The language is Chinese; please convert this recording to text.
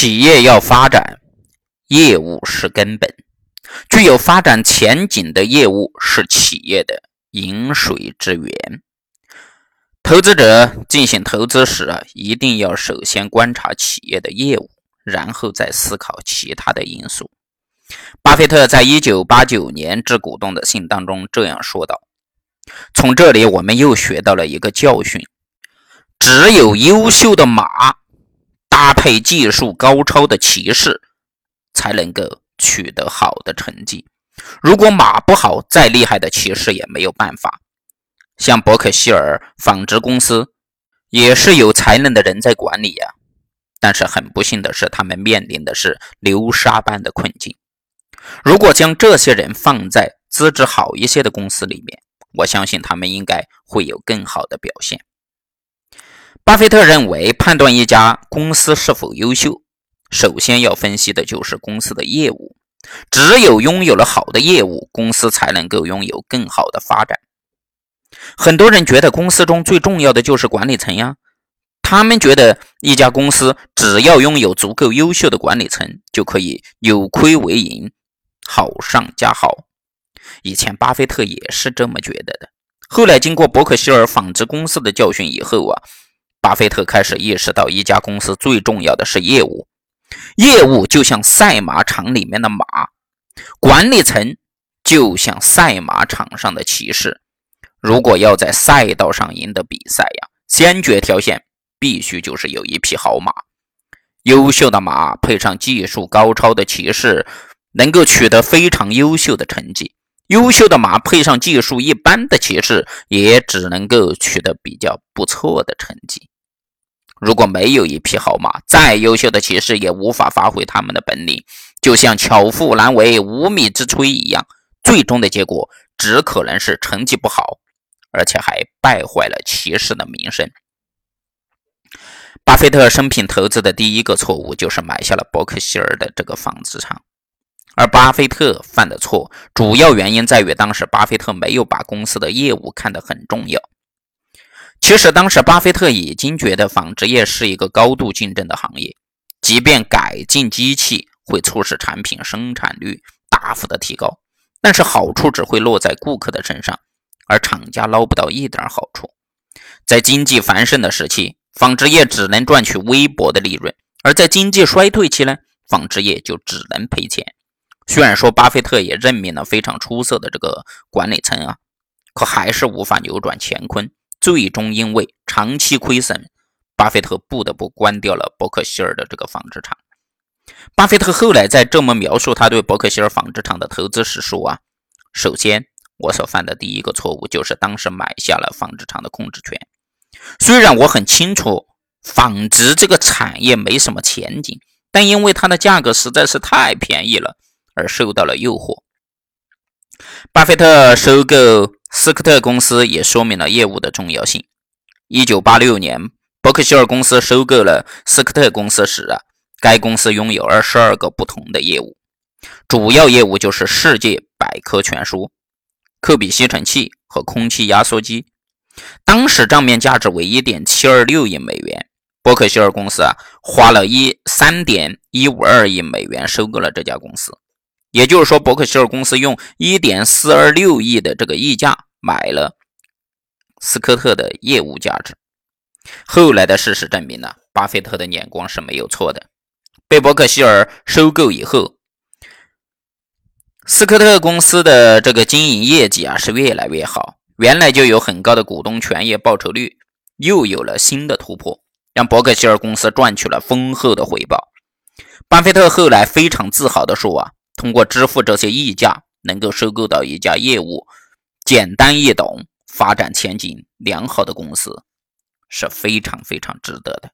企业要发展，业务是根本。具有发展前景的业务是企业的饮水之源。投资者进行投资时啊，一定要首先观察企业的业务，然后再思考其他的因素。巴菲特在一九八九年致股东的信当中这样说道：“从这里我们又学到了一个教训：只有优秀的马搭配技术高超的骑士，才能够取得好的成绩。如果马不好，再厉害的骑士也没有办法。像伯克希尔纺织公司，也是有才能的人在管理呀，但是很不幸的是，他们面临的是流沙般的困境。”如果将这些人放在资质好一些的公司里面，我相信他们应该会有更好的表现。巴菲特认为，判断一家公司是否优秀，首先要分析的就是公司的业务。只有拥有了好的业务，公司才能够拥有更好的发展。很多人觉得公司中最重要的就是管理层呀，他们觉得一家公司只要拥有足够优秀的管理层，就可以扭亏为盈。好上加好，以前巴菲特也是这么觉得的。后来经过伯克希尔纺织公司的教训以后啊，巴菲特开始意识到，一家公司最重要的是业务。业务就像赛马场里面的马，管理层就像赛马场上的骑士。如果要在赛道上赢得比赛呀，先决条件必须就是有一匹好马。优秀的马配上技术高超的骑士。能够取得非常优秀的成绩，优秀的马配上技术一般的骑士，也只能够取得比较不错的成绩。如果没有一匹好马，再优秀的骑士也无法发挥他们的本领，就像巧妇难为无米之炊一样，最终的结果只可能是成绩不好，而且还败坏了骑士的名声。巴菲特生平投资的第一个错误就是买下了伯克希尔的这个纺织厂。而巴菲特犯的错，主要原因在于当时巴菲特没有把公司的业务看得很重要。其实当时巴菲特已经觉得纺织业是一个高度竞争的行业，即便改进机器会促使产品生产率大幅的提高，但是好处只会落在顾客的身上，而厂家捞不到一点好处。在经济繁盛的时期，纺织业只能赚取微薄的利润；而在经济衰退期呢，纺织业就只能赔钱。虽然说巴菲特也任命了非常出色的这个管理层啊，可还是无法扭转乾坤。最终因为长期亏损，巴菲特不得不关掉了伯克希尔的这个纺织厂。巴菲特后来在这么描述他对伯克希尔纺织厂的投资时说啊：“首先，我所犯的第一个错误就是当时买下了纺织厂的控制权。虽然我很清楚纺织这个产业没什么前景，但因为它的价格实在是太便宜了。”而受到了诱惑。巴菲特收购斯科特公司也说明了业务的重要性。一九八六年，伯克希尔公司收购了斯科特公司时啊，该公司拥有二十二个不同的业务，主要业务就是世界百科全书、科比吸尘器和空气压缩机。当时账面价值为一点七二六亿美元。伯克希尔公司啊，花了一三点一五二亿美元收购了这家公司。也就是说，伯克希尔公司用一点四二六亿的这个溢价买了斯科特的业务价值。后来的事实证明呢，巴菲特的眼光是没有错的。被伯克希尔收购以后，斯科特公司的这个经营业绩啊是越来越好，原来就有很高的股东权益报酬率，又有了新的突破，让伯克希尔公司赚取了丰厚的回报。巴菲特后来非常自豪地说啊。通过支付这些溢价，能够收购到一家业务简单易懂、发展前景良好的公司，是非常非常值得的。